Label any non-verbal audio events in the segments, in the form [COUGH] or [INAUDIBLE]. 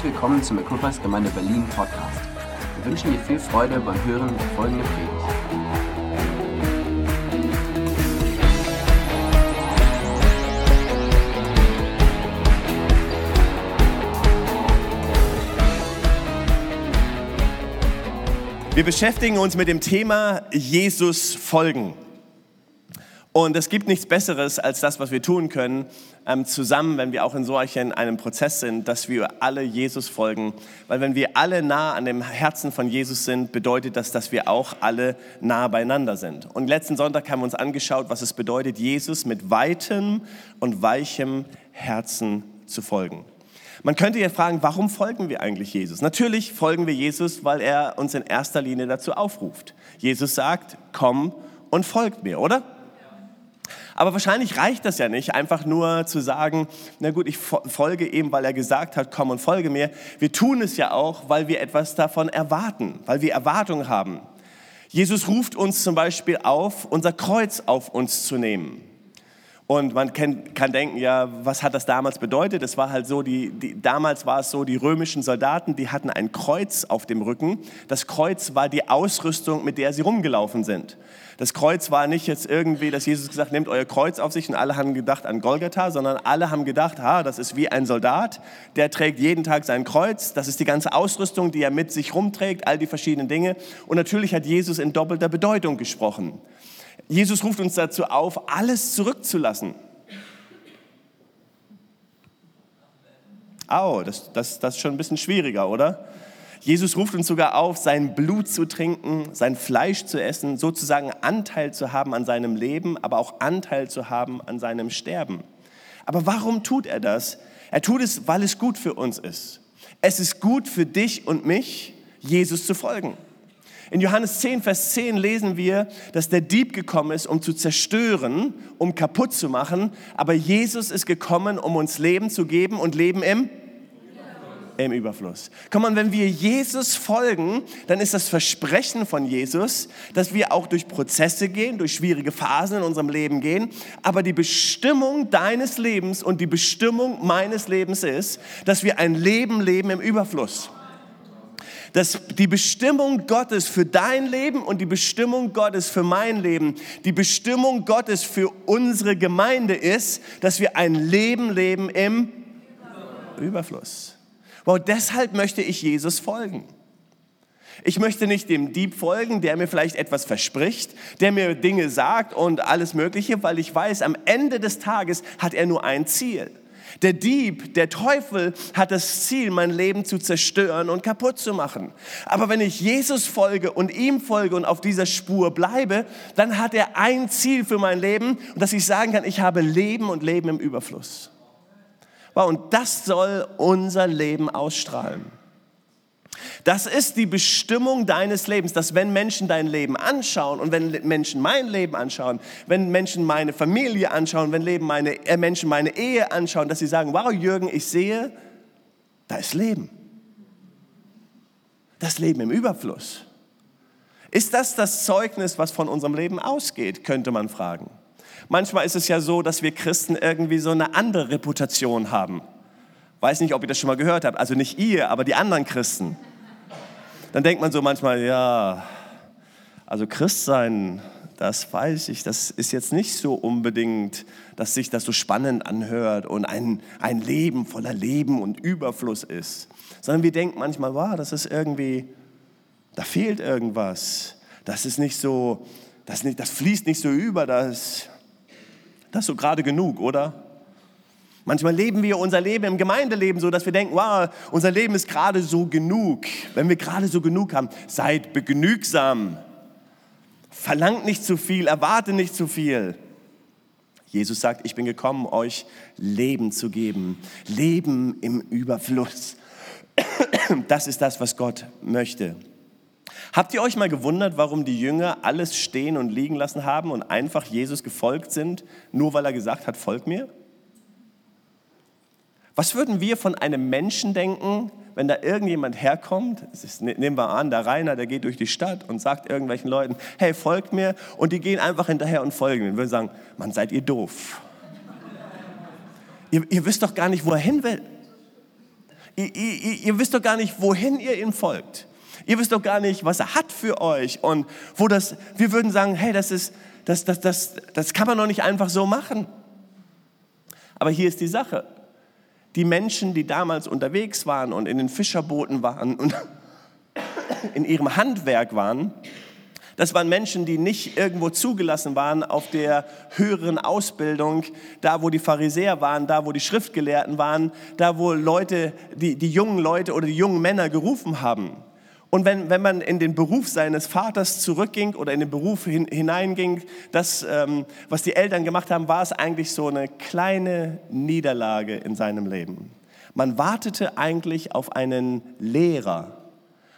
Herzlich willkommen zum Equippers Gemeinde Berlin Podcast. Wir wünschen dir viel Freude beim Hören der folgenden Predigt. Wir beschäftigen uns mit dem Thema Jesus folgen. Und es gibt nichts Besseres als das, was wir tun können, ähm, zusammen, wenn wir auch in so einem Prozess sind, dass wir alle Jesus folgen. Weil wenn wir alle nah an dem Herzen von Jesus sind, bedeutet das, dass wir auch alle nah beieinander sind. Und letzten Sonntag haben wir uns angeschaut, was es bedeutet, Jesus mit weitem und weichem Herzen zu folgen. Man könnte ja fragen, warum folgen wir eigentlich Jesus? Natürlich folgen wir Jesus, weil er uns in erster Linie dazu aufruft. Jesus sagt, komm und folgt mir, oder? Aber wahrscheinlich reicht das ja nicht, einfach nur zu sagen, na gut, ich folge ihm, weil er gesagt hat, komm und folge mir. Wir tun es ja auch, weil wir etwas davon erwarten, weil wir Erwartungen haben. Jesus ruft uns zum Beispiel auf, unser Kreuz auf uns zu nehmen. Und man kann, kann, denken, ja, was hat das damals bedeutet? Es war halt so, die, die, damals war es so, die römischen Soldaten, die hatten ein Kreuz auf dem Rücken. Das Kreuz war die Ausrüstung, mit der sie rumgelaufen sind. Das Kreuz war nicht jetzt irgendwie, dass Jesus gesagt, nehmt euer Kreuz auf sich und alle haben gedacht an Golgatha, sondern alle haben gedacht, ha, das ist wie ein Soldat, der trägt jeden Tag sein Kreuz. Das ist die ganze Ausrüstung, die er mit sich rumträgt, all die verschiedenen Dinge. Und natürlich hat Jesus in doppelter Bedeutung gesprochen. Jesus ruft uns dazu auf, alles zurückzulassen. Au, das, das, das ist schon ein bisschen schwieriger, oder? Jesus ruft uns sogar auf, sein Blut zu trinken, sein Fleisch zu essen, sozusagen Anteil zu haben an seinem Leben, aber auch Anteil zu haben an seinem Sterben. Aber warum tut er das? Er tut es, weil es gut für uns ist. Es ist gut für dich und mich, Jesus zu folgen. In Johannes 10, Vers 10 lesen wir, dass der Dieb gekommen ist, um zu zerstören, um kaputt zu machen. Aber Jesus ist gekommen, um uns Leben zu geben und Leben im im Überfluss. Komm mal, wenn wir Jesus folgen, dann ist das Versprechen von Jesus, dass wir auch durch Prozesse gehen, durch schwierige Phasen in unserem Leben gehen. Aber die Bestimmung deines Lebens und die Bestimmung meines Lebens ist, dass wir ein Leben leben im Überfluss dass die Bestimmung Gottes für dein Leben und die Bestimmung Gottes für mein Leben, die Bestimmung Gottes für unsere Gemeinde ist, dass wir ein Leben leben im Überfluss. Wow, deshalb möchte ich Jesus folgen. Ich möchte nicht dem Dieb folgen, der mir vielleicht etwas verspricht, der mir Dinge sagt und alles Mögliche, weil ich weiß, am Ende des Tages hat er nur ein Ziel. Der Dieb, der Teufel hat das Ziel, mein Leben zu zerstören und kaputt zu machen. Aber wenn ich Jesus folge und ihm folge und auf dieser Spur bleibe, dann hat er ein Ziel für mein Leben und dass ich sagen kann, ich habe Leben und Leben im Überfluss. Wow, und das soll unser Leben ausstrahlen. Das ist die Bestimmung deines Lebens, dass wenn Menschen dein Leben anschauen und wenn Menschen mein Leben anschauen, wenn Menschen meine Familie anschauen, wenn Leben meine, äh, Menschen meine Ehe anschauen, dass sie sagen, wow Jürgen, ich sehe, da ist Leben. Das Leben im Überfluss. Ist das das Zeugnis, was von unserem Leben ausgeht, könnte man fragen. Manchmal ist es ja so, dass wir Christen irgendwie so eine andere Reputation haben. Weiß nicht, ob ihr das schon mal gehört habt. Also nicht ihr, aber die anderen Christen dann denkt man so manchmal, ja, also Christ sein, das weiß ich, das ist jetzt nicht so unbedingt, dass sich das so spannend anhört und ein, ein Leben voller Leben und Überfluss ist, sondern wir denken manchmal, wow, das ist irgendwie, da fehlt irgendwas, das ist nicht so, das, nicht, das fließt nicht so über, das, das ist so gerade genug, oder? Manchmal leben wir unser Leben im Gemeindeleben so, dass wir denken, wow, unser Leben ist gerade so genug. Wenn wir gerade so genug haben, seid begnügsam. Verlangt nicht zu viel, erwarte nicht zu viel. Jesus sagt, ich bin gekommen, euch Leben zu geben. Leben im Überfluss. [COUGHS] Das ist das, was Gott möchte. Habt ihr euch mal gewundert, warum die Jünger alles stehen und liegen lassen haben und einfach Jesus gefolgt sind, nur weil er gesagt hat, folg mir? Was würden wir von einem Menschen denken, wenn da irgendjemand herkommt, ist, ne, nehmen wir an, der Rainer, der geht durch die Stadt und sagt irgendwelchen Leuten, hey, folgt mir, und die gehen einfach hinterher und folgen. Wir würden sagen, man seid ihr doof. ihr, ihr wisst doch gar nicht, wo er hin will. Ihr, ihr, ihr wisst doch gar nicht, wohin ihr ihm folgt. Ihr wisst doch gar nicht, was er hat für euch und wo das, wir würden sagen, hey, das ist, das, das, das, das kann man doch nicht einfach so machen. Aber hier ist die Sache. Die Menschen, die damals unterwegs waren und in den Fischerbooten waren und [COUGHS] in ihrem Handwerk waren, das waren Menschen, die nicht irgendwo zugelassen waren auf der höheren Ausbildung, da wo die Pharisäer waren, da wo die Schriftgelehrten waren, da wo Leute, die, die jungen Leute oder die jungen Männer gerufen haben. Und wenn, wenn man in den Beruf seines Vaters zurückging oder in den Beruf hin, hineinging, das, ähm, was die Eltern gemacht haben, war es eigentlich so eine kleine Niederlage in seinem Leben. Man wartete eigentlich auf einen Lehrer,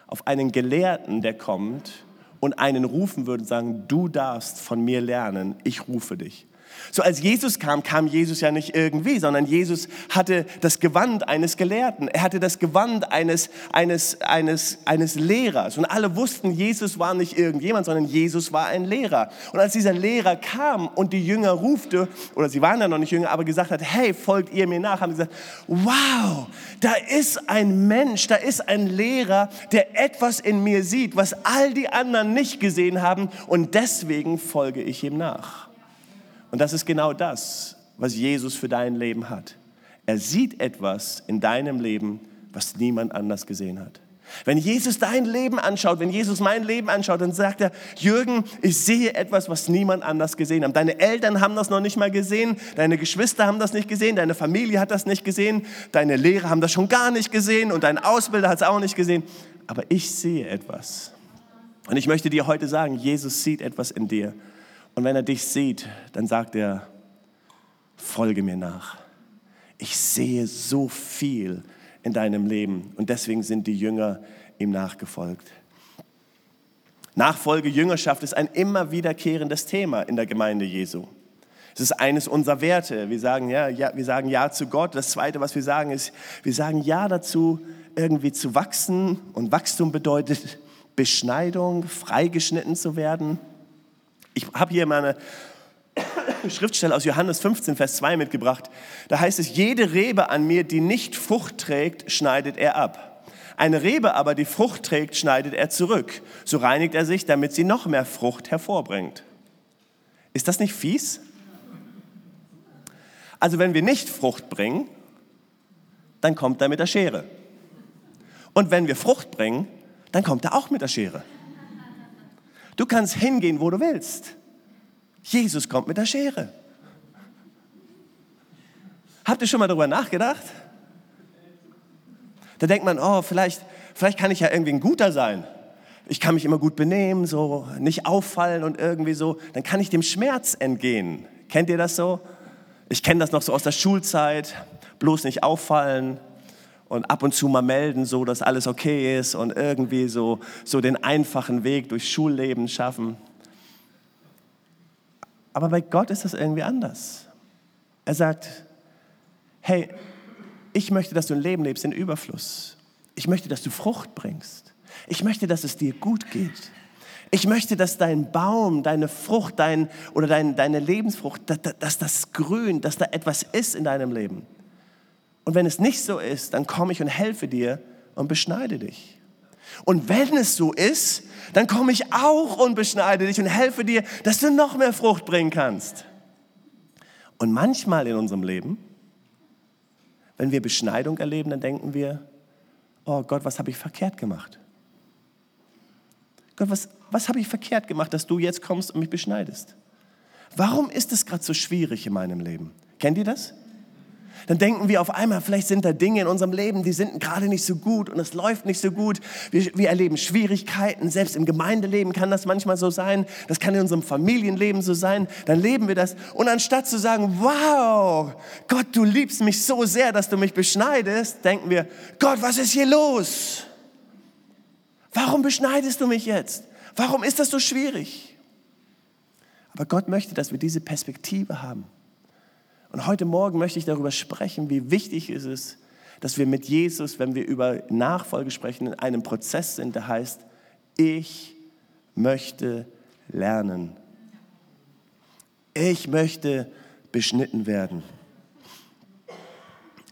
auf einen Gelehrten, der kommt und einen rufen würde und sagen, du darfst von mir lernen, ich rufe dich. So als Jesus kam, kam Jesus ja nicht irgendwie, sondern Jesus hatte das Gewand eines Gelehrten. Er hatte das Gewand eines, eines, eines, eines Lehrers. Und alle wussten, Jesus war nicht irgendjemand, sondern Jesus war ein Lehrer. Und als dieser Lehrer kam und die Jünger rufte, oder sie waren ja noch nicht Jünger, aber gesagt hat, hey, folgt ihr mir nach, haben sie gesagt, wow, da ist ein Mensch, da ist ein Lehrer, der etwas in mir sieht, was all die anderen nicht gesehen haben. Und deswegen folge ich ihm nach. Und das ist genau das, was Jesus für dein Leben hat. Er sieht etwas in deinem Leben, was niemand anders gesehen hat. Wenn Jesus dein Leben anschaut, wenn Jesus mein Leben anschaut, dann sagt er, Jürgen, ich sehe etwas, was niemand anders gesehen hat. Deine Eltern haben das noch nicht mal gesehen, deine Geschwister haben das nicht gesehen, deine Familie hat das nicht gesehen, deine Lehrer haben das schon gar nicht gesehen und dein Ausbilder hat es auch nicht gesehen. Aber ich sehe etwas. Und ich möchte dir heute sagen, Jesus sieht etwas in dir, und wenn er dich sieht, dann sagt er, folge mir nach. Ich sehe so viel in deinem Leben und deswegen sind die Jünger ihm nachgefolgt. Nachfolge, Jüngerschaft ist ein immer wiederkehrendes Thema in der Gemeinde Jesu. Es ist eines unserer Werte. Wir sagen ja, ja, wir sagen ja zu Gott. Das Zweite, was wir sagen, ist, wir sagen ja dazu, irgendwie zu wachsen. Und Wachstum bedeutet Beschneidung, freigeschnitten zu werden. Ich habe hier meine Schriftstelle aus Johannes 15, Vers 2 mitgebracht. Da heißt es, jede Rebe an mir, die nicht Frucht trägt, schneidet er ab. Eine Rebe aber, die Frucht trägt, schneidet er zurück. So reinigt er sich, damit sie noch mehr Frucht hervorbringt. Ist das nicht fies? Also wenn wir nicht Frucht bringen, dann kommt er mit der Schere. Und wenn wir Frucht bringen, dann kommt er auch mit der Schere. Du kannst hingehen, wo du willst. Jesus kommt mit der Schere. Habt ihr schon mal darüber nachgedacht? Da denkt man, oh, vielleicht, vielleicht kann ich ja irgendwie ein Guter sein. Ich kann mich immer gut benehmen, so nicht auffallen und irgendwie so. Dann kann ich dem Schmerz entgehen. Kennt ihr das so? Ich kenne das noch so aus der Schulzeit. Bloß nicht auffallen, und ab und zu mal melden, so dass alles okay ist und irgendwie so, so den einfachen Weg durchs Schulleben schaffen. Aber bei Gott ist das irgendwie anders. Er sagt, hey, ich möchte, dass du ein Leben lebst in Überfluss. Ich möchte, dass du Frucht bringst. Ich möchte, dass es dir gut geht. Ich möchte, dass dein Baum, deine Frucht, dein, oder dein, deine Lebensfrucht, dass, dass das grünt, dass da etwas ist in deinem Leben. Und wenn es nicht so ist, dann komme ich und helfe dir und beschneide dich. Und wenn es so ist, dann komme ich auch und beschneide dich und helfe dir, dass du noch mehr Frucht bringen kannst. Und manchmal in unserem Leben, wenn wir Beschneidung erleben, dann denken wir, oh Gott, was habe ich verkehrt gemacht? Gott, was, was habe ich verkehrt gemacht, dass du jetzt kommst und mich beschneidest? Warum ist es gerade so schwierig in meinem Leben? Kennt ihr das? Dann denken wir auf einmal, vielleicht sind da Dinge in unserem Leben, die sind gerade nicht so gut und es läuft nicht so gut. Wir, wir, erleben Schwierigkeiten, selbst im Gemeindeleben kann das manchmal so sein, das kann in unserem Familienleben so sein, dann leben wir das. Und anstatt zu sagen, wow, Gott, du liebst mich so sehr, dass du mich beschneidest, denken wir, Gott, was ist hier los? Warum beschneidest du mich jetzt? Warum ist das so schwierig? Aber Gott möchte, dass wir diese Perspektive haben. Und heute Morgen möchte ich darüber sprechen, wie wichtig es ist, dass wir mit Jesus, wenn wir über Nachfolge sprechen, in einem Prozess sind, der heißt, ich möchte lernen. Ich möchte beschnitten werden.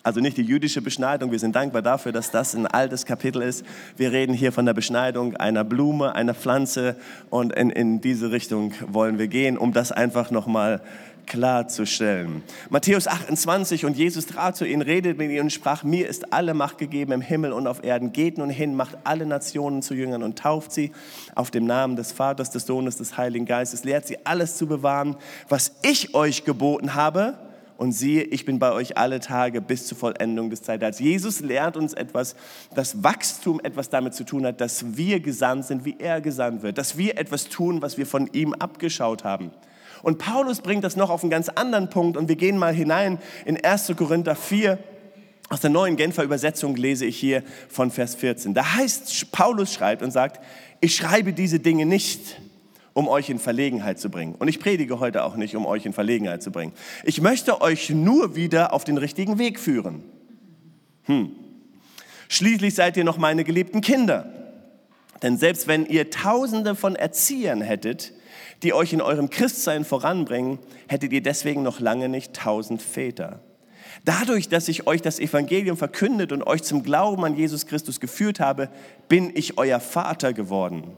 Also nicht die jüdische Beschneidung, wir sind dankbar dafür, dass das ein altes Kapitel ist. Wir reden hier von der Beschneidung einer Blume, einer Pflanze und in, in diese Richtung wollen wir gehen, um das einfach nochmal klarzustellen. Matthäus 28 und Jesus trat zu ihnen, redet mit ihnen und sprach, mir ist alle Macht gegeben im Himmel und auf Erden. Geht nun hin, macht alle Nationen zu Jüngern und tauft sie auf dem Namen des Vaters, des Sohnes, des Heiligen Geistes. Lehrt sie alles zu bewahren, was ich euch geboten habe und siehe, ich bin bei euch alle Tage bis zur Vollendung des Zeitalters. Jesus lehrt uns etwas, dass Wachstum etwas damit zu tun hat, dass wir gesandt sind, wie er gesandt wird, dass wir etwas tun, was wir von ihm abgeschaut haben. Und Paulus bringt das noch auf einen ganz anderen Punkt und wir gehen mal hinein in 1. Korinther 4. Aus der neuen Genfer Übersetzung lese ich hier von Vers 14. Da heißt, Paulus schreibt und sagt, ich schreibe diese Dinge nicht, um euch in Verlegenheit zu bringen. Und ich predige heute auch nicht, um euch in Verlegenheit zu bringen. Ich möchte euch nur wieder auf den richtigen Weg führen. Hm. Schließlich seid ihr noch meine geliebten Kinder. Denn selbst wenn ihr Tausende von Erziehern hättet, die euch in eurem Christsein voranbringen, hättet ihr deswegen noch lange nicht tausend Väter. Dadurch, dass ich euch das Evangelium verkündet und euch zum Glauben an Jesus Christus geführt habe, bin ich euer Vater geworden.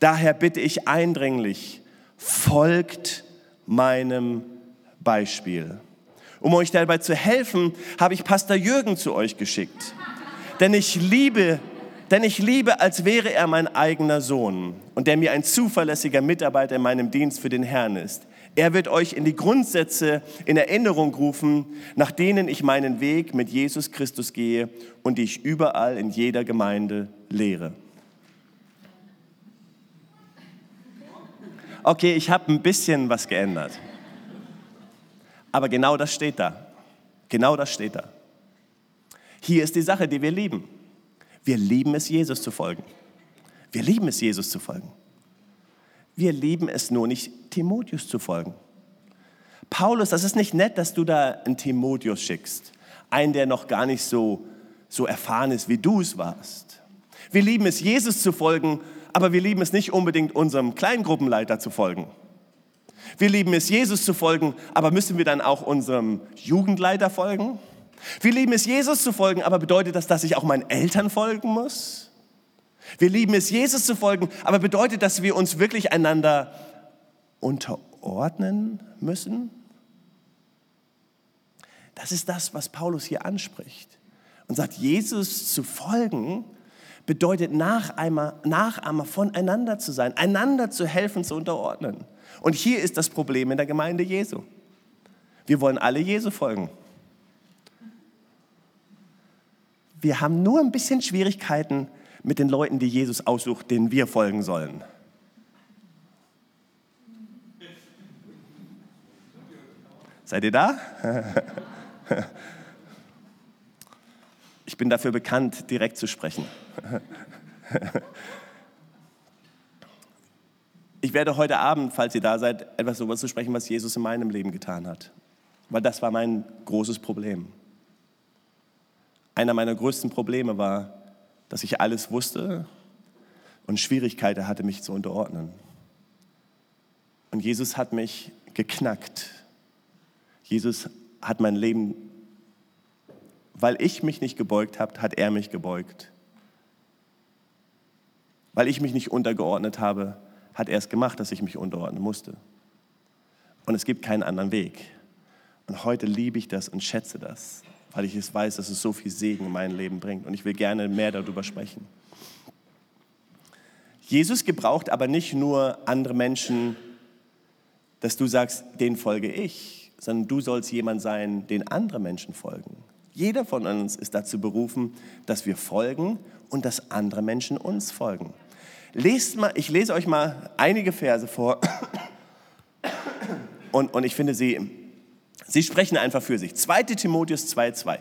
Daher bitte ich eindringlich, folgt meinem Beispiel. Um euch dabei zu helfen, habe ich Pastor Jürgen zu euch geschickt. Denn ich liebe, denn ich liebe, als wäre er mein eigener Sohn und der mir ein zuverlässiger Mitarbeiter in meinem Dienst für den Herrn ist. Er wird euch in die Grundsätze in Erinnerung rufen, nach denen ich meinen Weg mit Jesus Christus gehe und die ich überall in jeder Gemeinde lehre. okay, ich habe ein bisschen was geändert. Aber genau das steht da. Genau das steht da. Hier ist die Sache, die wir lieben. Wir lieben es, Jesus zu folgen. Wir lieben es, Jesus zu folgen. Wir lieben es nur nicht, Timotheus zu folgen. Paulus, das ist nicht nett, dass du da einen Timotheus schickst. Einen, der noch gar nicht so, so erfahren ist, wie du es warst. Wir lieben es, Jesus zu folgen aber wir lieben es nicht unbedingt unserem Kleingruppenleiter zu folgen. Wir lieben es, Jesus zu folgen, aber müssen wir dann auch unserem Jugendleiter folgen? Wir lieben es, Jesus zu folgen, aber bedeutet das, dass ich auch meinen Eltern folgen muss? Wir lieben es, Jesus zu folgen, aber bedeutet, dass wir uns wirklich einander unterordnen müssen? Das ist das, was Paulus hier anspricht und sagt, Jesus zu folgen bedeutet Nachahmer, Nachahmer voneinander zu sein, einander zu helfen, zu unterordnen. Und hier ist das Problem in der Gemeinde Jesu. Wir wollen alle Jesu folgen. Wir haben nur ein bisschen Schwierigkeiten mit den Leuten, die Jesus aussucht, denen wir folgen sollen. Seid ihr da? Ich bin dafür bekannt, direkt zu sprechen. Ich werde heute Abend, falls ihr da seid, etwas darüber zu sprechen, was Jesus in meinem Leben getan hat. Weil das war mein großes Problem. Einer meiner größten Probleme war, dass ich alles wusste und Schwierigkeiten hatte, mich zu unterordnen. Und Jesus hat mich geknackt. Jesus hat mein Leben, weil ich mich nicht gebeugt habe, hat er mich gebeugt. Weil ich mich nicht untergeordnet habe, hat er es gemacht, dass ich mich unterordnen musste. Und es gibt keinen anderen Weg. Und heute liebe ich das und schätze das, weil ich es weiß, dass es so viel Segen in mein Leben bringt. Und ich will gerne mehr darüber sprechen. Jesus gebraucht aber nicht nur andere Menschen, dass du sagst, denen folge ich, sondern du sollst jemand sein, den andere Menschen folgen. Jeder von uns ist dazu berufen, dass wir folgen und dass andere Menschen uns folgen. Lest mal, ich lese euch mal einige Verse vor und, und ich finde, sie, sie sprechen einfach für sich. 2 Timotheus 2,2.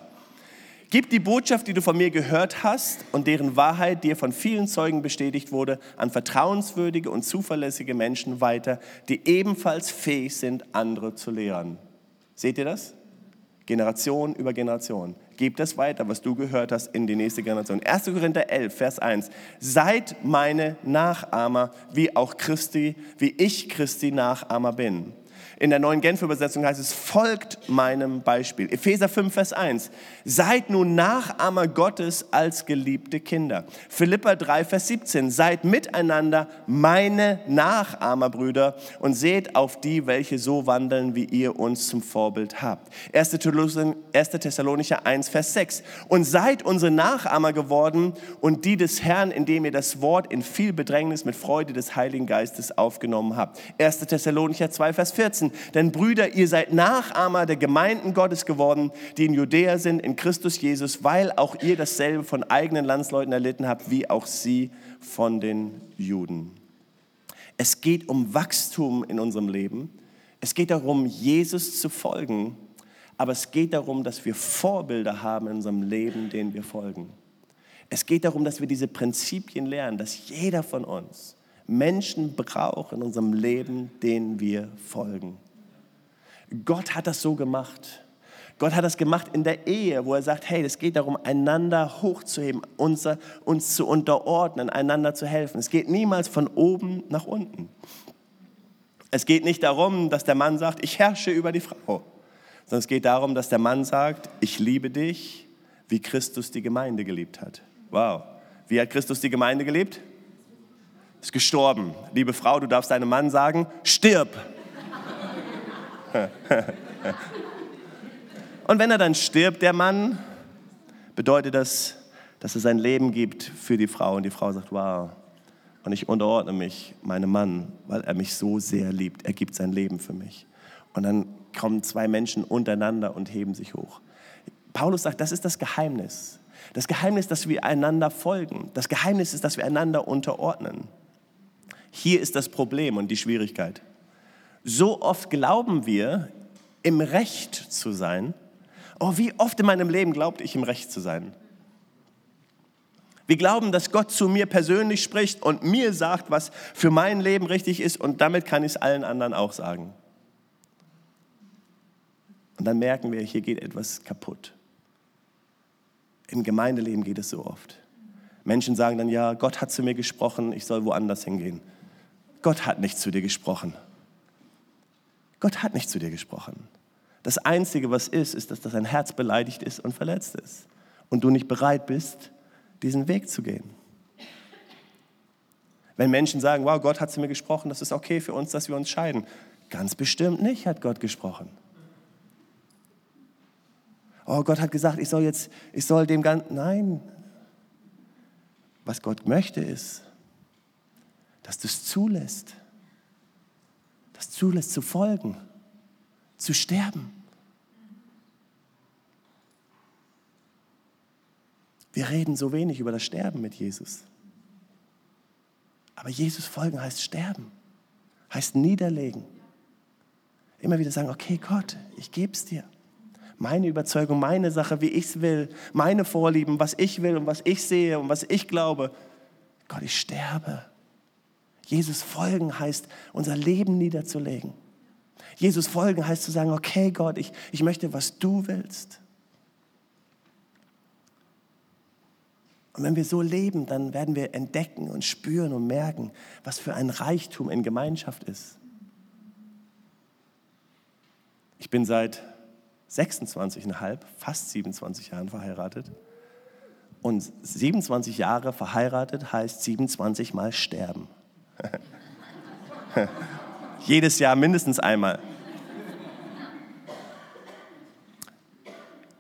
Gib die Botschaft, die du von mir gehört hast und deren Wahrheit dir von vielen Zeugen bestätigt wurde, an vertrauenswürdige und zuverlässige Menschen weiter, die ebenfalls fähig sind, andere zu lehren. Seht ihr das? Generation über Generation. Gib das weiter, was du gehört hast, in die nächste Generation. 1. Korinther 11, Vers 1. Seid meine Nachahmer, wie auch Christi, wie ich Christi Nachahmer bin. In der neuen Genfer Übersetzung heißt es, folgt meinem Beispiel. Epheser 5, Vers 1. Seid nun Nachahmer Gottes als geliebte Kinder. Philippa 3, Vers 17. Seid miteinander meine Nachahmer, Brüder, und seht auf die, welche so wandeln, wie ihr uns zum Vorbild habt. 1. Thessalonicher 1, Vers 6. Und seid unsere Nachahmer geworden und die des Herrn, indem ihr das Wort in viel Bedrängnis mit Freude des Heiligen Geistes aufgenommen habt. 1. Thessalonicher 2, Vers 14. Denn Brüder, ihr seid Nachahmer der Gemeinden Gottes geworden, die in Judäa sind, in Christus Jesus, weil auch ihr dasselbe von eigenen Landsleuten erlitten habt, wie auch sie von den Juden. Es geht um Wachstum in unserem Leben. Es geht darum, Jesus zu folgen. Aber es geht darum, dass wir Vorbilder haben in unserem Leben, denen wir folgen. Es geht darum, dass wir diese Prinzipien lernen, dass jeder von uns Menschen braucht in unserem Leben, denen wir folgen. Gott hat das so gemacht. Gott hat das gemacht in der Ehe, wo er sagt, hey, es geht darum, einander hochzuheben, uns, uns zu unterordnen, einander zu helfen. Es geht niemals von oben nach unten. Es geht nicht darum, dass der Mann sagt, ich herrsche über die Frau, sondern es geht darum, dass der Mann sagt, ich liebe dich, wie Christus die Gemeinde geliebt hat. Wow. Wie hat Christus die Gemeinde gelebt? Ist gestorben. Liebe Frau, du darfst deinem Mann sagen, stirb. [LAUGHS] Und wenn er dann stirbt, der Mann, bedeutet das, dass er sein Leben gibt für die Frau. Und die Frau sagt, wow. Und ich unterordne mich meinem Mann, weil er mich so sehr liebt. Er gibt sein Leben für mich. Und dann kommen zwei Menschen untereinander und heben sich hoch. Paulus sagt, das ist das Geheimnis. Das Geheimnis, dass wir einander folgen. Das Geheimnis ist, dass wir einander unterordnen. Hier ist das Problem und die Schwierigkeit. So oft glauben wir, im Recht zu sein. Oh, wie oft in meinem Leben glaubte ich, im Recht zu sein. Wir glauben, dass Gott zu mir persönlich spricht und mir sagt, was für mein Leben richtig ist und damit kann ich es allen anderen auch sagen. Und dann merken wir, hier geht etwas kaputt. Im Gemeindeleben geht es so oft. Menschen sagen dann, ja, Gott hat zu mir gesprochen, ich soll woanders hingehen. Gott hat nicht zu dir gesprochen. Gott hat nicht zu dir gesprochen. Das Einzige, was ist, ist, dass dein Herz beleidigt ist und verletzt ist und du nicht bereit bist, diesen Weg zu gehen. Wenn Menschen sagen, wow, Gott hat zu mir gesprochen, das ist okay für uns, dass wir uns scheiden. Ganz bestimmt nicht hat Gott gesprochen oh Gott hat gesagt, ich soll jetzt, ich soll dem Ganzen, nein. Was Gott möchte ist, dass du es zulässt, das zulässt zu folgen, zu sterben. Wir reden so wenig über das Sterben mit Jesus. Aber Jesus folgen heißt sterben, heißt niederlegen. Immer wieder sagen, okay Gott, ich gebe es dir meine Überzeugung, meine Sache, wie ich es will, meine Vorlieben, was ich will und was ich sehe und was ich glaube. Gott, ich sterbe. Jesus folgen heißt, unser Leben niederzulegen. Jesus folgen heißt zu sagen, okay Gott, ich, ich möchte, was du willst. Und wenn wir so leben, dann werden wir entdecken und spüren und merken, was für ein Reichtum in Gemeinschaft ist. Ich bin seit 26,5, fast 27 Jahren verheiratet. Und 27 Jahre verheiratet heißt 27 Mal sterben. [LAUGHS] Jedes Jahr mindestens einmal.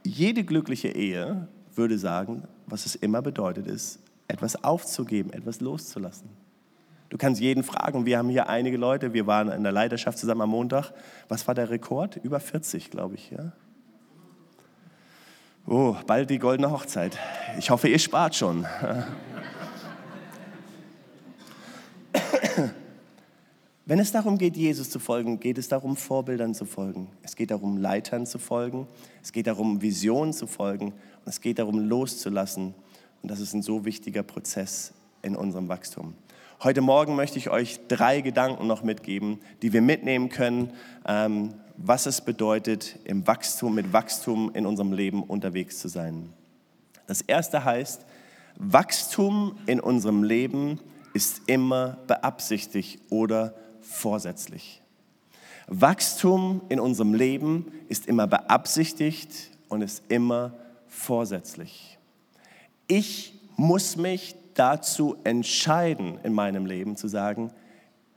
Jede glückliche Ehe würde sagen, was es immer bedeutet ist, etwas aufzugeben, etwas loszulassen. Du kannst jeden fragen. Wir haben hier einige Leute, wir waren in der Leiterschaft zusammen am Montag. Was war der Rekord? Über 40, glaube ich. Ja? Oh, bald die goldene Hochzeit. Ich hoffe, ihr spart schon. [LAUGHS] Wenn es darum geht, Jesus zu folgen, geht es darum, Vorbildern zu folgen. Es geht darum, Leitern zu folgen. Es geht darum, Visionen zu folgen. Und es geht darum, loszulassen. Und das ist ein so wichtiger Prozess in unserem Wachstum. Heute Morgen möchte ich euch drei Gedanken noch mitgeben, die wir mitnehmen können, ähm, was es bedeutet, im Wachstum, mit Wachstum in unserem Leben unterwegs zu sein. Das erste heißt, Wachstum in unserem Leben ist immer beabsichtigt oder vorsätzlich. Wachstum in unserem Leben ist immer beabsichtigt und ist immer vorsätzlich. Ich muss mich dazu entscheiden in meinem Leben zu sagen,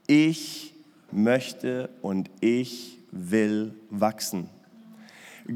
ich möchte und ich will wachsen.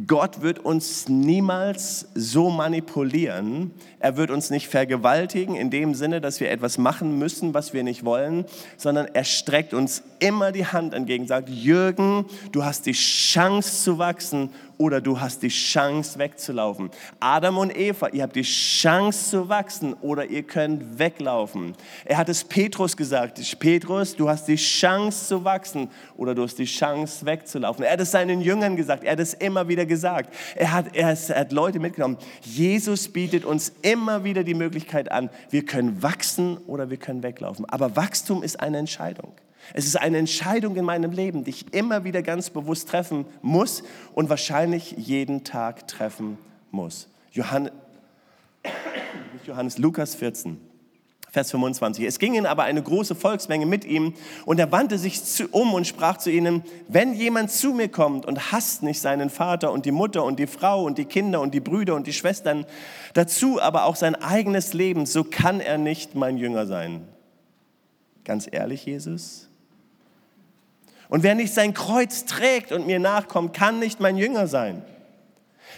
Gott wird uns niemals so manipulieren. Er wird uns nicht vergewaltigen in dem Sinne, dass wir etwas machen müssen, was wir nicht wollen, sondern er streckt uns immer die Hand entgegen, sagt, Jürgen, du hast die Chance zu wachsen oder du hast die Chance wegzulaufen. Adam und Eva, ihr habt die Chance zu wachsen oder ihr könnt weglaufen. Er hat es Petrus gesagt, Petrus, du hast die Chance zu wachsen oder du hast die Chance wegzulaufen. Er hat es seinen Jüngern gesagt, er hat es immer wieder gesagt. Er hat, er hat Leute mitgenommen. Jesus bietet uns immer wieder die Möglichkeit an, wir können wachsen oder wir können weglaufen. Aber Wachstum ist eine Entscheidung. Es ist eine Entscheidung in meinem Leben, die ich immer wieder ganz bewusst treffen muss und wahrscheinlich jeden Tag treffen muss. Johannes, [COUGHS] Johannes Lukas 14. Vers 25. Es ging ihnen aber eine große Volksmenge mit ihm und er wandte sich zu, um und sprach zu ihnen, wenn jemand zu mir kommt und hasst nicht seinen Vater und die Mutter und die Frau und die Kinder und die Brüder und die Schwestern, dazu aber auch sein eigenes Leben, so kann er nicht mein Jünger sein. Ganz ehrlich, Jesus, und wer nicht sein Kreuz trägt und mir nachkommt, kann nicht mein Jünger sein.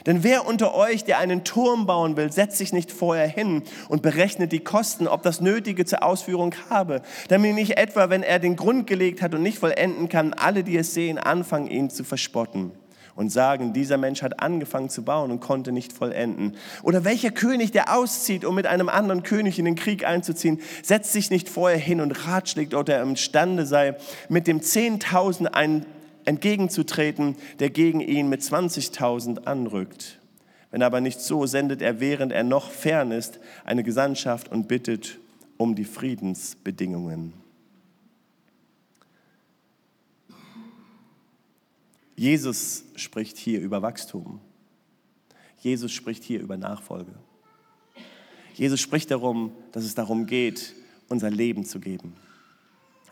Denn wer unter euch, der einen Turm bauen will, setzt sich nicht vorher hin und berechnet die Kosten, ob das Nötige zur Ausführung habe, damit nicht etwa, wenn er den Grund gelegt hat und nicht vollenden kann, alle, die es sehen, anfangen, ihn zu verspotten und sagen, dieser Mensch hat angefangen zu bauen und konnte nicht vollenden. Oder welcher König, der auszieht, um mit einem anderen König in den Krieg einzuziehen, setzt sich nicht vorher hin und ratschlägt, ob er imstande sei, mit dem Zehntausend entgegenzutreten, der gegen ihn mit 20.000 anrückt. Wenn aber nicht so, sendet er, während er noch fern ist, eine Gesandtschaft und bittet um die Friedensbedingungen. Jesus spricht hier über Wachstum. Jesus spricht hier über Nachfolge. Jesus spricht darum, dass es darum geht, unser Leben zu geben.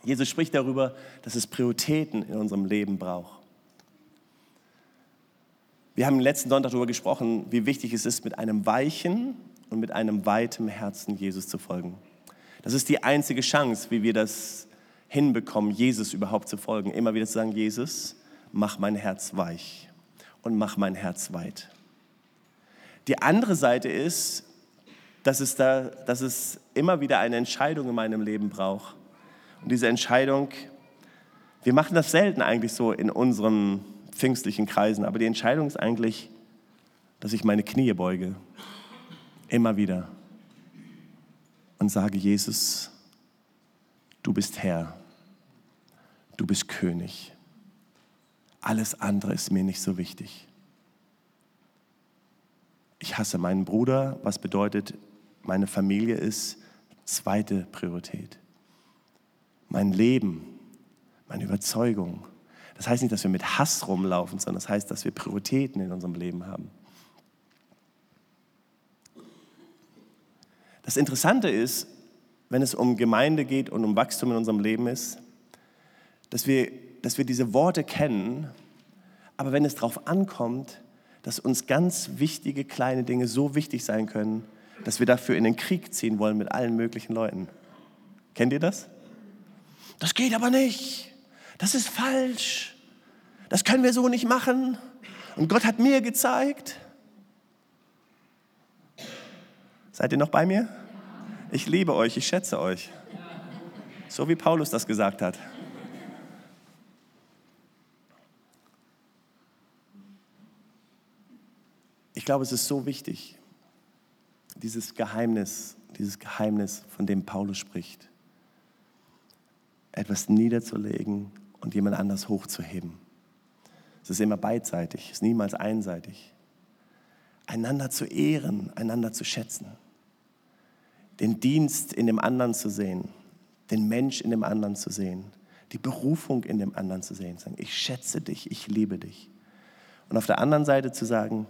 Jesus spricht darüber, dass es Prioritäten in unserem Leben braucht. Wir haben letzten Sonntag darüber gesprochen, wie wichtig es ist, mit einem weichen und mit einem weitem Herzen Jesus zu folgen. Das ist die einzige Chance, wie wir das hinbekommen, Jesus überhaupt zu folgen. Immer wieder zu sagen, Jesus, mach mein Herz weich und mach mein Herz weit. Die andere Seite ist, dass es, da, dass es immer wieder eine Entscheidung in meinem Leben braucht. Und diese Entscheidung, wir machen das selten eigentlich so in unseren pfingstlichen Kreisen, aber die Entscheidung ist eigentlich, dass ich meine Knie beuge, immer wieder, und sage, Jesus, du bist Herr, du bist König. Alles andere ist mir nicht so wichtig. Ich hasse meinen Bruder, was bedeutet, meine Familie ist zweite Priorität. Mein Leben, meine Überzeugung. Das heißt nicht, dass wir mit Hass rumlaufen, sondern das heißt, dass wir Prioritäten in unserem Leben haben. Das Interessante ist, wenn es um Gemeinde geht und um Wachstum in unserem Leben ist, dass wir dass wir diese Worte kennen, aber wenn es darauf ankommt, dass uns ganz wichtige kleine Dinge so wichtig sein können, dass wir dafür in den Krieg ziehen wollen mit allen möglichen Leuten. Kennt ihr das? Das geht aber nicht. Das ist falsch. Das können wir so nicht machen. Und Gott hat mir gezeigt. Seid ihr noch bei mir? Ich liebe euch, ich schätze euch. So wie Paulus das gesagt hat. Ich glaube, es ist so wichtig, dieses Geheimnis, dieses Geheimnis, von dem Paulus spricht, etwas niederzulegen und jemand anders hochzuheben. Es ist immer beidseitig, es ist niemals einseitig. Einander zu ehren, einander zu schätzen, den Dienst in dem anderen zu sehen, den Mensch in dem anderen zu sehen, die Berufung in dem anderen zu sehen, sagen, ich schätze dich, ich liebe dich. Und auf der anderen Seite zu sagen,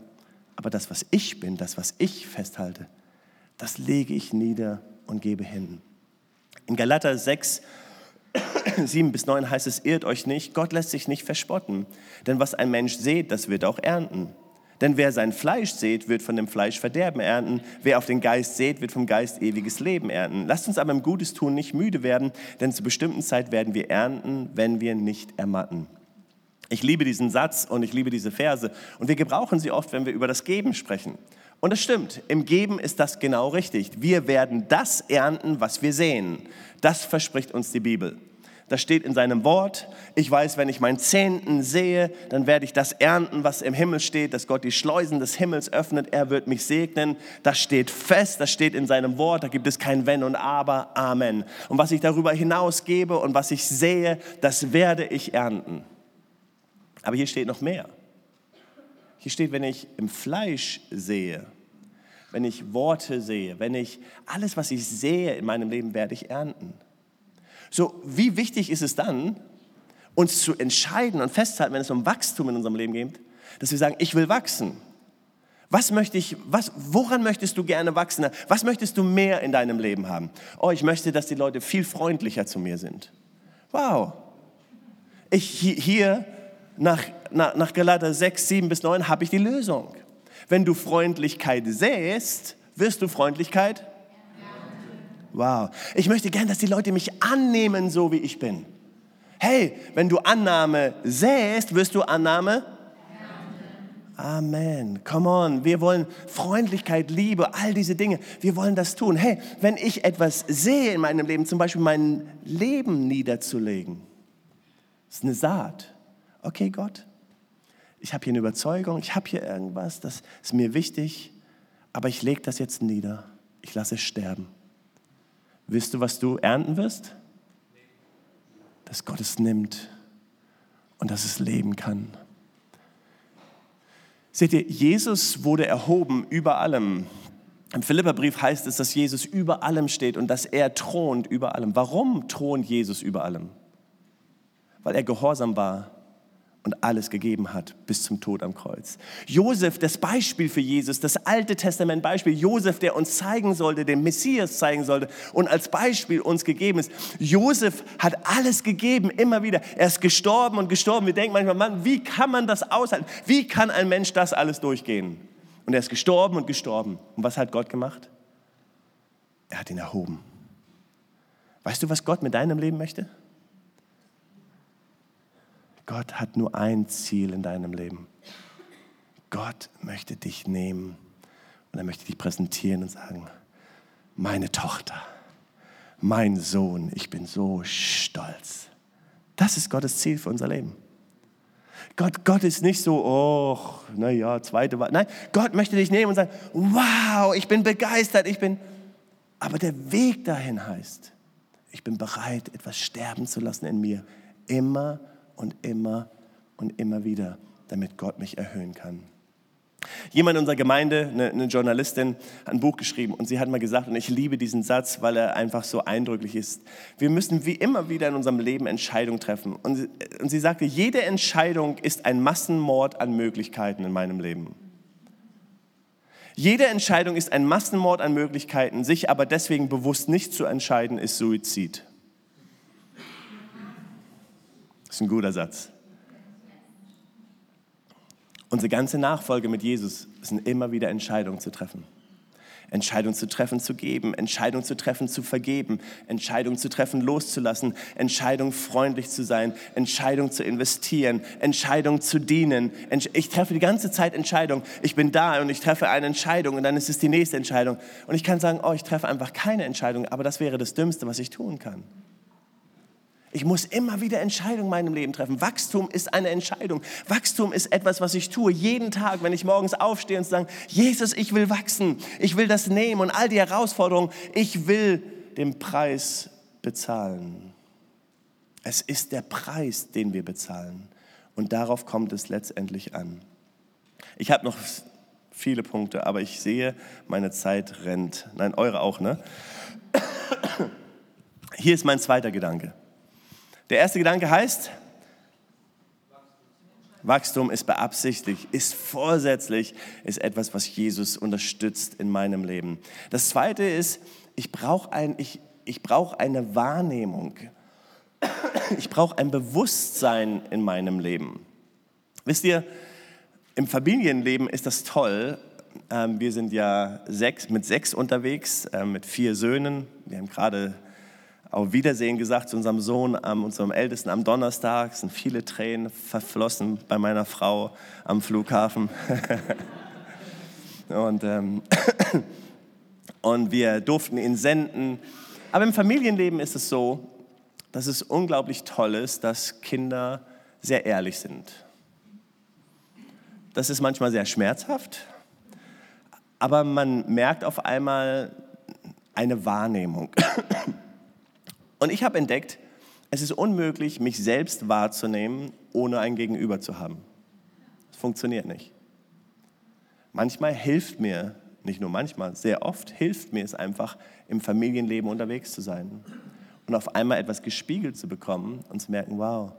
aber das, was ich bin, das, was ich festhalte, das lege ich nieder und gebe hin. In Galater 6, 7 [CLEARS THROAT] bis 9 heißt es, irrt euch nicht, Gott lässt sich nicht verspotten. Denn was ein Mensch sät, das wird auch ernten. Denn wer sein Fleisch sät, wird von dem Fleisch Verderben ernten. Wer auf den Geist sät, wird vom Geist ewiges Leben ernten. Lasst uns aber im Gutes tun nicht müde werden, denn zur bestimmten Zeit werden wir ernten, wenn wir nicht ermatten. Ich liebe diesen Satz und ich liebe diese Verse und wir gebrauchen sie oft, wenn wir über das Geben sprechen. Und es stimmt, im Geben ist das genau richtig. Wir werden das ernten, was wir sehen. Das verspricht uns die Bibel. Das steht in seinem Wort. Ich weiß, wenn ich meinen Zehnten sehe, dann werde ich das ernten, was im Himmel steht, dass Gott die Schleusen des Himmels öffnet. Er wird mich segnen. Das steht fest, das steht in seinem Wort. Da gibt es kein Wenn und Aber. Amen. Und was ich darüber hinaus gebe und was ich sehe, das werde ich ernten. Aber hier steht noch mehr. Hier steht, wenn ich im Fleisch sehe, wenn ich Worte sehe, wenn ich alles, was ich sehe in meinem Leben, werde ich ernten. So, wie wichtig ist es dann, uns zu entscheiden und festzuhalten, wenn es um Wachstum in unserem Leben geht, dass wir sagen, ich will wachsen. Was möchte ich, was, woran möchtest du gerne wachsen? Was möchtest du mehr in deinem Leben haben? Oh, ich möchte, dass die Leute viel freundlicher zu mir sind. Wow. Ich, hier nach, nach, nach Galater 6, 7 bis 9 habe ich die Lösung. Wenn du Freundlichkeit säst, wirst du Freundlichkeit Wow. Ich möchte gern, dass die Leute mich annehmen, so wie ich bin. Hey, wenn du Annahme säst, wirst du Annahme? Amen. Come on. Wir wollen Freundlichkeit, Liebe, all diese Dinge. Wir wollen das tun. Hey, wenn ich etwas sehe in meinem Leben, zum Beispiel mein Leben niederzulegen, ist eine Saat. Okay, Gott, ich habe hier eine Überzeugung, ich habe hier irgendwas, das ist mir wichtig, aber ich lege das jetzt nieder. Ich lasse es sterben. Wisst du, was du ernten wirst? Dass Gott es nimmt und dass es leben kann. Seht ihr, Jesus wurde erhoben über allem. Im Philipperbrief heißt es, dass Jesus über allem steht und dass er thront über allem. Warum thront Jesus über allem? Weil er gehorsam war und alles gegeben hat bis zum Tod am Kreuz. Josef, das Beispiel für Jesus, das Alte Testament Beispiel, Josef, der uns zeigen sollte, den Messias zeigen sollte und als Beispiel uns gegeben ist. Josef hat alles gegeben, immer wieder. Er ist gestorben und gestorben. Wir denken manchmal, Mann, wie kann man das aushalten? Wie kann ein Mensch das alles durchgehen? Und er ist gestorben und gestorben. Und was hat Gott gemacht? Er hat ihn erhoben. Weißt du, was Gott mit deinem Leben möchte? Gott hat nur ein Ziel in deinem Leben. Gott möchte dich nehmen und er möchte dich präsentieren und sagen, meine Tochter, mein Sohn, ich bin so stolz. Das ist Gottes Ziel für unser Leben. Gott, Gott ist nicht so, oh, naja, zweite Wahl. Nein, Gott möchte dich nehmen und sagen, wow, ich bin begeistert, ich bin. Aber der Weg dahin heißt, ich bin bereit, etwas sterben zu lassen in mir. Immer und immer und immer wieder, damit Gott mich erhöhen kann. Jemand in unserer Gemeinde, eine, Journalistin, hat ein Buch geschrieben und sie hat mal gesagt, und ich liebe diesen Satz, weil er einfach so eindrücklich ist, wir müssen wie immer wieder in unserem Leben Entscheidungen treffen. Und sie sagte, jede Entscheidung ist ein Massenmord an Möglichkeiten in meinem Leben. Jede Entscheidung ist ein Massenmord an Möglichkeiten, sich aber deswegen bewusst nicht zu entscheiden, ist Suizid. Das ist ein guter Satz. Unsere ganze Nachfolge mit Jesus sind immer wieder Entscheidungen zu treffen. Entscheidungen zu treffen, zu geben, Entscheidungen zu treffen, zu vergeben, Entscheidungen zu treffen, loszulassen, Entscheidungen freundlich zu sein, Entscheidungen zu investieren, Entscheidungen zu dienen. Ich treffe die ganze Zeit Entscheidungen. Ich bin da und ich treffe eine Entscheidung und dann ist es die nächste Entscheidung. Und ich kann sagen, oh, ich treffe einfach keine Entscheidung, aber das wäre das Dümmste, was ich tun kann. Ich muss immer wieder Entscheidungen in meinem Leben treffen. Wachstum ist eine Entscheidung. Wachstum ist etwas, was ich tue jeden Tag, wenn ich morgens aufstehe und sage, Jesus, ich will wachsen. Ich will das nehmen und all die Herausforderungen. Ich will den Preis bezahlen. Es ist der Preis, den wir bezahlen. Und darauf kommt es letztendlich an. Ich habe noch viele Punkte, aber ich sehe, meine Zeit rennt. Nein, eure auch, ne? Hier ist mein zweiter Gedanke. Der erste Gedanke heißt, Wachstum ist beabsichtigt, ist vorsätzlich, ist etwas, was Jesus unterstützt in meinem Leben. Das zweite ist, ich brauche ein, ich, ich brauch eine Wahrnehmung. ich brauche ein Bewusstsein in meinem Leben. Wisst ihr, im Familienleben ist das toll. Ähm, wir sind ja sechs, mit sechs unterwegs, äh, mit vier Söhnen. Wir haben gerade auf Wiedersehen gesagt zu unserem Sohn, unserem Ältesten am Donnerstag. Es sind viele Tränen verflossen bei meiner Frau am Flughafen. [LAUGHS] und, ähm, [COUGHS] und wir durften ihn senden. Aber im Familienleben ist es so, dass es unglaublich toll ist, dass Kinder sehr ehrlich sind. Das ist manchmal sehr schmerzhaft, aber man merkt auf einmal eine Wahrnehmung. [COUGHS] Und ich habe entdeckt, es ist unmöglich, mich selbst wahrzunehmen, ohne ein Gegenüber zu haben. Das funktioniert nicht. Manchmal hilft mir, nicht nur manchmal, sehr oft hilft mir es einfach, im Familienleben unterwegs zu sein und auf einmal etwas gespiegelt zu bekommen und zu merken, wow,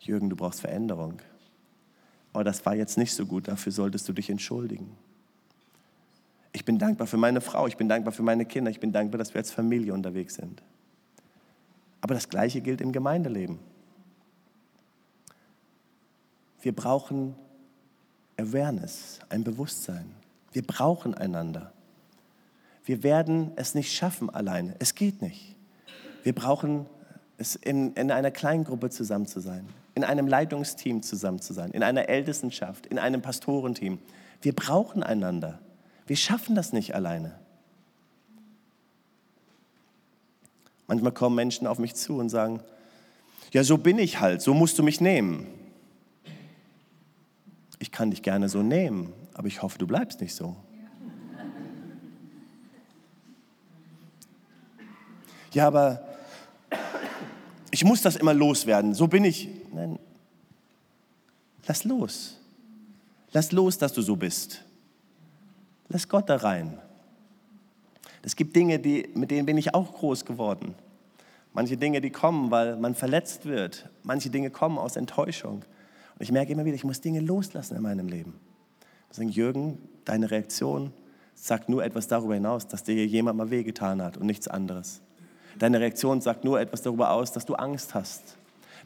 Jürgen, du brauchst Veränderung oh, das war jetzt nicht so gut, dafür solltest du dich entschuldigen. Ich bin dankbar für meine Frau, ich bin dankbar für meine Kinder, ich bin dankbar, dass wir als Familie unterwegs sind. Aber das Gleiche gilt im Gemeindeleben. Wir brauchen Awareness, ein Bewusstsein. Wir brauchen einander. Wir werden es nicht schaffen alleine. Es geht nicht. Wir brauchen es in, in einer Kleingruppe zusammen zu sein in einem Leitungsteam zusammen zu sein, in einer Ältestenschaft, in einem Pastorenteam. Wir brauchen einander. Wir schaffen das nicht alleine. Manchmal kommen Menschen auf mich zu und sagen, ja, so bin ich halt, so musst du mich nehmen. Ich kann dich gerne so nehmen, aber ich hoffe, du bleibst nicht so. Ja, aber ich muss das immer loswerden, so bin ich. Nein, lass los. Lass los, dass du so bist. Lass Gott da rein. Es gibt Dinge, die, mit denen bin ich auch groß geworden. Manche Dinge, die kommen, weil man verletzt wird. Manche Dinge kommen aus Enttäuschung. Und ich merke immer wieder, ich muss Dinge loslassen in meinem Leben. Ich sage, Jürgen, deine Reaktion sagt nur etwas darüber hinaus, dass dir jemand mal wehgetan hat und nichts anderes. Deine Reaktion sagt nur etwas darüber aus, dass du Angst hast.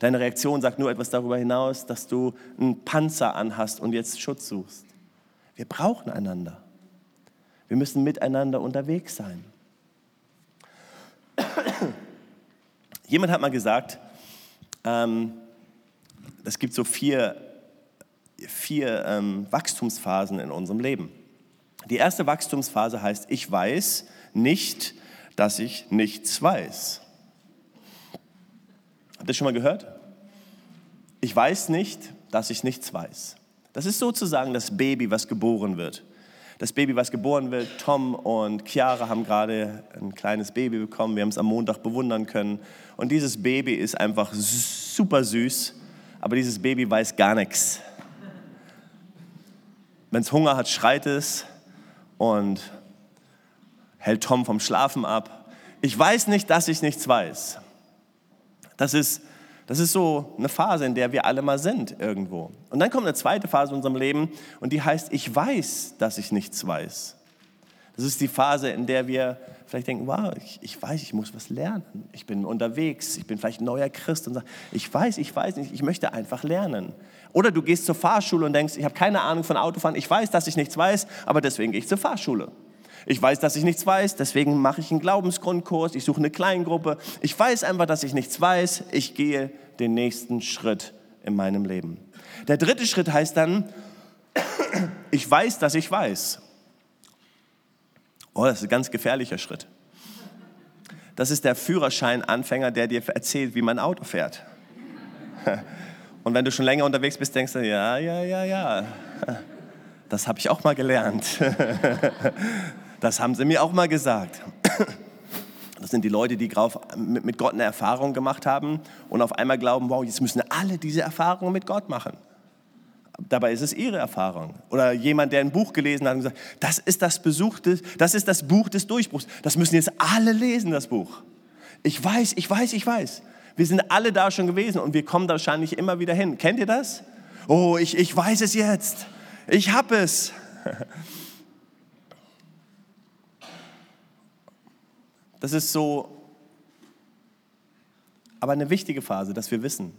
Deine Reaktion sagt nur etwas darüber hinaus, dass du einen Panzer anhast und jetzt Schutz suchst. Wir brauchen einander. Wir müssen miteinander unterwegs sein. [CLEARS THROAT] Jemand hat mal gesagt, ähm, es gibt so vier, vier ähm, Wachstumsphasen in unserem Leben. Die erste Wachstumsphase heißt, ich weiß nicht, dass ich nichts weiß. Habt ihr schon mal gehört? Ich weiß nicht, dass ich nichts weiß. Das ist sozusagen das Baby, was geboren wird. Das Baby, was geboren wird, Tom und Chiara haben gerade ein kleines Baby bekommen. Wir haben es am Montag bewundern können. Und dieses Baby ist einfach super süß, aber dieses Baby weiß gar nichts. Wenn es Hunger hat, schreit es und hält Tom vom Schlafen ab. Ich weiß nicht, dass ich nichts weiß. Das ist, das ist so eine Phase, in der wir alle mal sind irgendwo. Und dann kommt eine zweite Phase in unserem Leben und die heißt, ich weiß, dass ich nichts weiß. Das ist die Phase, in der wir vielleicht denken, wow, ich, ich weiß, ich muss was lernen. Ich bin unterwegs, ich bin vielleicht ein neuer Christ und sage, ich weiß, ich weiß nicht, ich möchte einfach lernen. Oder du gehst zur Fahrschule und denkst, ich habe keine Ahnung von Autofahren, ich weiß, dass ich nichts weiß, aber deswegen gehe ich zur Fahrschule. Ich weiß, dass ich nichts weiß, deswegen mache ich einen Glaubensgrundkurs, ich suche eine Kleingruppe. Ich weiß einfach, dass ich nichts weiß, ich gehe den nächsten Schritt in meinem Leben. Der dritte Schritt heißt dann, [COUGHS] ich weiß, dass ich weiß. Oh, das ist ein ganz gefährlicher Schritt. Das ist der Führerschein-Anfänger, der dir erzählt, wie man Auto fährt. [LAUGHS] Und wenn du schon länger unterwegs bist, denkst du, ja, ja, ja, ja. Das habe ich auch mal gelernt. [LAUGHS] Das haben sie mir auch mal gesagt. Das sind die Leute, die mit Gott eine Erfahrung gemacht haben und auf einmal glauben, wow, jetzt müssen alle diese Erfahrungen mit Gott machen. Dabei ist es ihre Erfahrung. Oder jemand, der ein Buch gelesen hat und gesagt, das ist das, Besuch des, das ist das Buch des Durchbruchs. Das müssen jetzt alle lesen, das Buch. Ich weiß, ich weiß, ich weiß. Wir sind alle da schon gewesen und wir kommen da wahrscheinlich immer wieder hin. Kennt ihr das? Oh, ich, ich weiß es jetzt. Ich habe es. [LAUGHS] Das ist so aber eine wichtige Phase, dass wir wissen,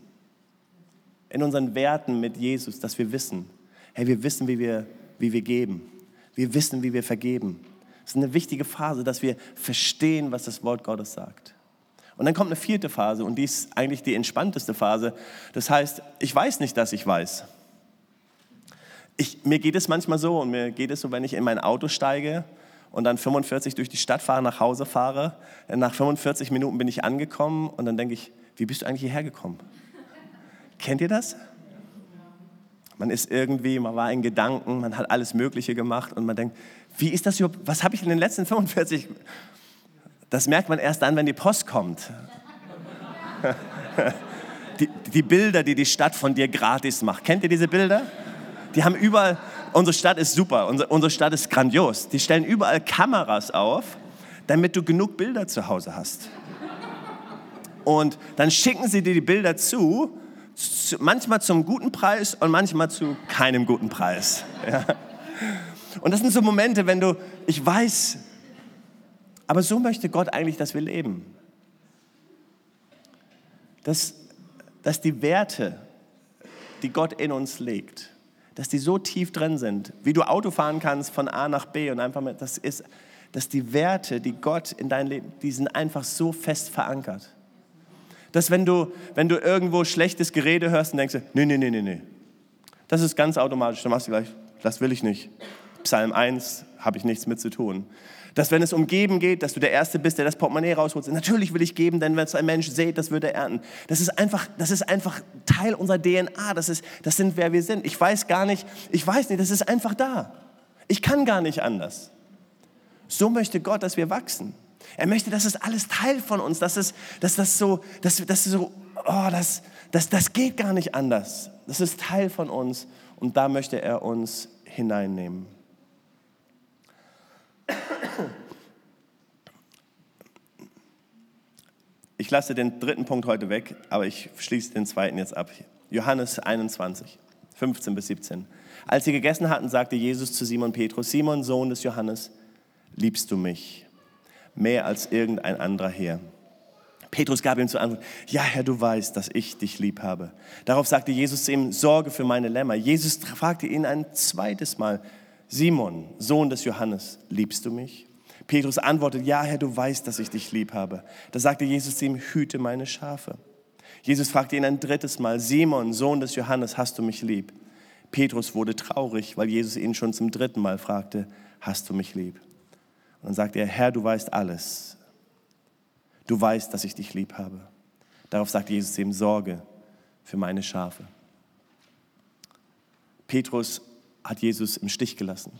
in unseren Werten mit Jesus, dass wir wissen, hey, wir wissen, wie wir, wie wir geben. Wir wissen, wie wir vergeben. Es ist eine wichtige Phase, dass wir verstehen, was das Wort Gottes sagt. Und dann kommt eine vierte Phase und die ist eigentlich die entspannteste Phase. Das heißt, ich weiß nicht, dass ich weiß. Ich, mir geht es manchmal so und mir geht es so, wenn ich in mein Auto steige und dann 45 durch die Stadt fahre, nach Hause fahre. Nach 45 Minuten bin ich angekommen und dann denke ich, wie bist du eigentlich hierher gekommen? Kennt ihr das? Man ist irgendwie, man war in Gedanken, man hat alles Mögliche gemacht und man denkt, wie ist das überhaupt, was habe ich in den letzten 45? Das merkt man erst dann, wenn die Post kommt. [LAUGHS] Die, die Bilder, die die Stadt von dir gratis macht. Kennt ihr diese Bilder? Die haben überall, unsere Stadt ist super, unsere, Stadt ist grandios. Die stellen überall Kameras auf, damit du genug Bilder zu Hause hast. Und dann schicken sie dir die Bilder zu, manchmal zum guten Preis und manchmal zu keinem guten Preis. Ja. Und das sind so Momente, wenn du, ich weiß, aber so möchte Gott eigentlich, dass wir leben. Dass, dass die Werte, die Gott in uns legt, dass die so tief drin sind, wie du Auto fahren kannst von A nach B und einfach mit, das ist, dass die Werte, die Gott in dein Leben, die sind einfach so fest verankert. Dass wenn du, wenn du irgendwo schlechtes Gerede hörst und denkst, nee, nee, nee, nee, nee, das ist ganz automatisch, dann machst du gleich, das will ich nicht. Psalm 1 habe ich nichts mit zu tun. Dass wenn es um Geben geht, dass du der Erste bist, der das Portemonnaie rausholt. Natürlich will ich geben, denn wenn es ein Mensch sät, das wird er ernten. Das ist einfach, das ist einfach Teil unserer DNA. Das, ist, das sind, wer wir sind. Ich weiß gar nicht, ich weiß nicht, das ist einfach da. Ich kann gar nicht anders. So möchte Gott, dass wir wachsen. Er möchte, dass es alles Teil von uns, dass, es, dass das so, dass, dass so oh, das, das, das geht gar nicht anders. Das ist Teil von uns und da möchte er uns hineinnehmen. Ich lasse den dritten Punkt heute weg, aber ich schließe den zweiten jetzt ab. Johannes 21, 15 bis 17. Als sie gegessen hatten, sagte Jesus zu Simon Petrus, Simon, Sohn des Johannes, liebst du mich mehr als irgendein anderer Herr? Petrus gab ihm zur Antwort, ja Herr, du weißt, dass ich dich lieb habe. Darauf sagte Jesus zu ihm, sorge für meine Lämmer. Jesus fragte ihn ein zweites Mal, Simon, Sohn des Johannes, liebst du mich? Petrus antwortet, ja Herr, du weißt, dass ich dich lieb habe. Da sagte Jesus zu ihm, hüte meine Schafe. Jesus fragte ihn ein drittes Mal, Simon, Sohn des Johannes, hast du mich lieb? Petrus wurde traurig, weil Jesus ihn schon zum dritten Mal fragte, hast du mich lieb? Und dann sagte er, Herr, du weißt alles. Du weißt, dass ich dich lieb habe. Darauf sagte Jesus ihm, Sorge für meine Schafe. Petrus hat Jesus im Stich gelassen,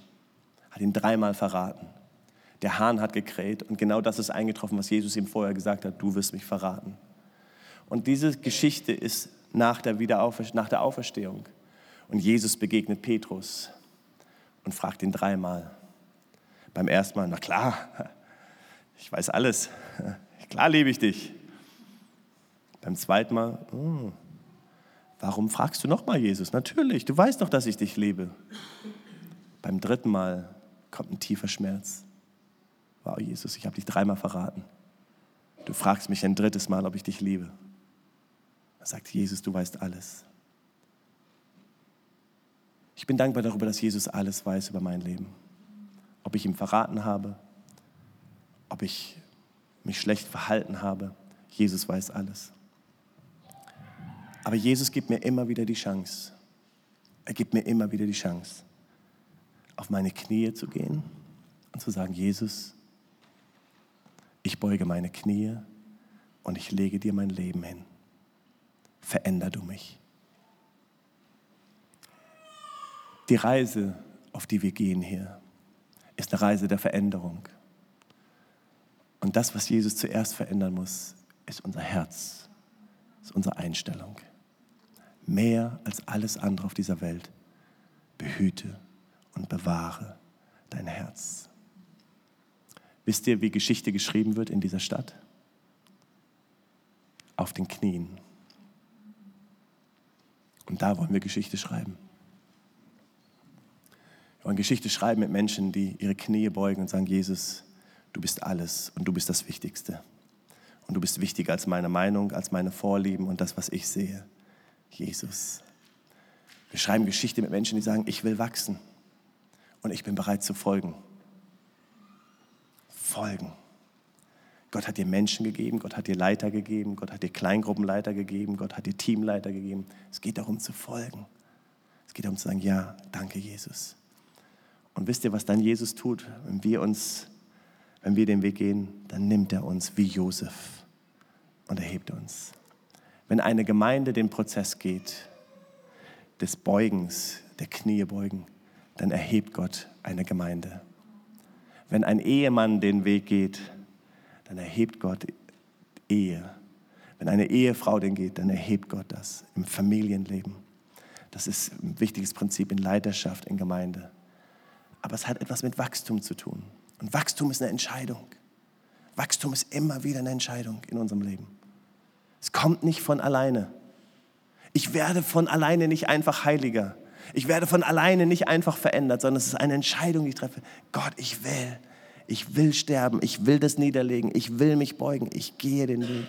hat ihn dreimal verraten. Der Hahn hat gekräht und genau das ist eingetroffen, was Jesus ihm vorher gesagt hat, du wirst mich verraten. Und diese Geschichte ist nach der, nach der Auferstehung. Und Jesus begegnet Petrus und fragt ihn dreimal. Beim ersten Mal, na klar, ich weiß alles, klar liebe ich dich. Beim zweiten Mal, oh, warum fragst du nochmal Jesus? Natürlich, du weißt doch, dass ich dich liebe. Beim dritten Mal kommt ein tiefer Schmerz wow, Jesus, ich habe dich dreimal verraten. Du fragst mich ein drittes Mal, ob ich dich liebe. Da sagt Jesus, du weißt alles. Ich bin dankbar darüber, dass Jesus alles weiß über mein Leben. Ob ich ihm verraten habe, ob ich mich schlecht verhalten habe, Jesus weiß alles. Aber Jesus gibt mir immer wieder die Chance. Er gibt mir immer wieder die Chance, auf meine Knie zu gehen und zu sagen, Jesus, ich beuge meine Knie und ich lege dir mein Leben hin. Veränder du mich. Die Reise, auf die wir gehen hier, ist eine Reise der Veränderung. Und das, was Jesus zuerst verändern muss, ist unser Herz, ist unsere Einstellung. Mehr als alles andere auf dieser Welt behüte und bewahre dein Herz. Wisst ihr, wie Geschichte geschrieben wird in dieser Stadt? Auf den Knien. Und da wollen wir Geschichte schreiben. Wir wollen Geschichte schreiben mit Menschen, die ihre Knie beugen und sagen, Jesus, du bist alles und du bist das Wichtigste. Und du bist wichtiger als meine Meinung, als meine Vorlieben und das, was ich sehe. Jesus. Wir schreiben Geschichte mit Menschen, die sagen, ich will wachsen und ich bin bereit zu folgen. Folgen. Gott hat dir Menschen gegeben, Gott hat dir Leiter gegeben, Gott hat dir Kleingruppenleiter gegeben, Gott hat dir Teamleiter gegeben. Es geht darum zu folgen. Es geht darum zu sagen, ja, danke Jesus. Und wisst ihr, was dann Jesus tut, wenn wir uns, wenn wir den Weg gehen, dann nimmt er uns wie Josef und erhebt uns. Wenn eine Gemeinde den Prozess geht, des Beugens, der Knie beugen, dann erhebt Gott eine Gemeinde. Wenn ein Ehemann den Weg geht, dann erhebt Gott Ehe. Wenn eine Ehefrau den geht, dann erhebt Gott das im Familienleben. Das ist ein wichtiges Prinzip in Leiterschaft, in Gemeinde. Aber es hat etwas mit Wachstum zu tun. Und Wachstum ist eine Entscheidung. Wachstum ist immer wieder eine Entscheidung in unserem Leben. Es kommt nicht von alleine. Ich werde von alleine nicht einfach heiliger. Ich werde von alleine nicht einfach verändert, sondern es ist eine Entscheidung, die ich treffe. Gott, ich will. Ich will sterben. Ich will das niederlegen. Ich will mich beugen. Ich gehe den Weg.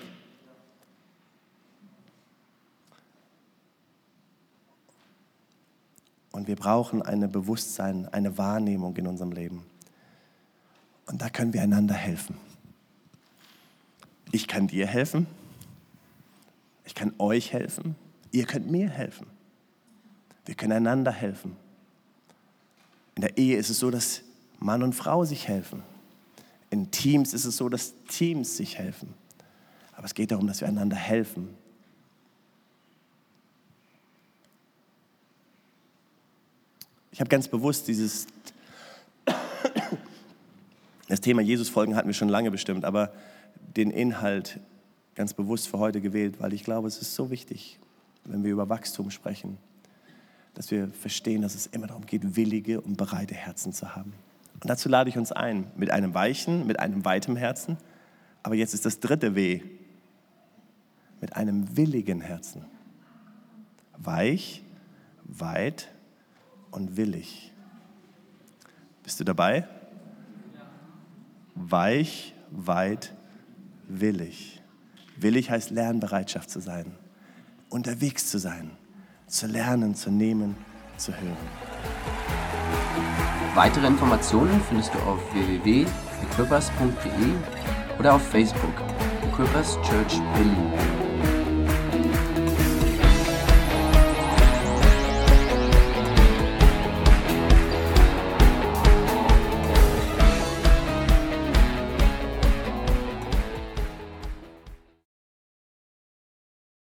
Und wir brauchen ein Bewusstsein, eine Wahrnehmung in unserem Leben. Und da können wir einander helfen. Ich kann dir helfen. Ich kann euch helfen. Ihr könnt mir helfen. Wir können einander helfen. In der Ehe ist es so, dass Mann und Frau sich helfen. In Teams ist es so, dass Teams sich helfen. Aber es geht darum, dass wir einander helfen. Ich habe ganz bewusst dieses, das Thema Jesus-Folgen hatten wir schon lange bestimmt, aber den Inhalt ganz bewusst für heute gewählt, weil ich glaube, es ist so wichtig, wenn wir über Wachstum sprechen dass wir verstehen, dass es immer darum geht, willige und bereite Herzen zu haben. Und dazu lade ich uns ein, mit einem weichen, mit einem weitem Herzen. Aber jetzt ist das dritte W, mit einem willigen Herzen. Weich, weit und willig. Bist du dabei? Weich, weit, willig. Willig heißt Lernbereitschaft zu sein, unterwegs zu sein zu lernen, zu nehmen, zu hören. Weitere Informationen findest du auf www.equippers.de oder auf Facebook Equippers Church Berlin.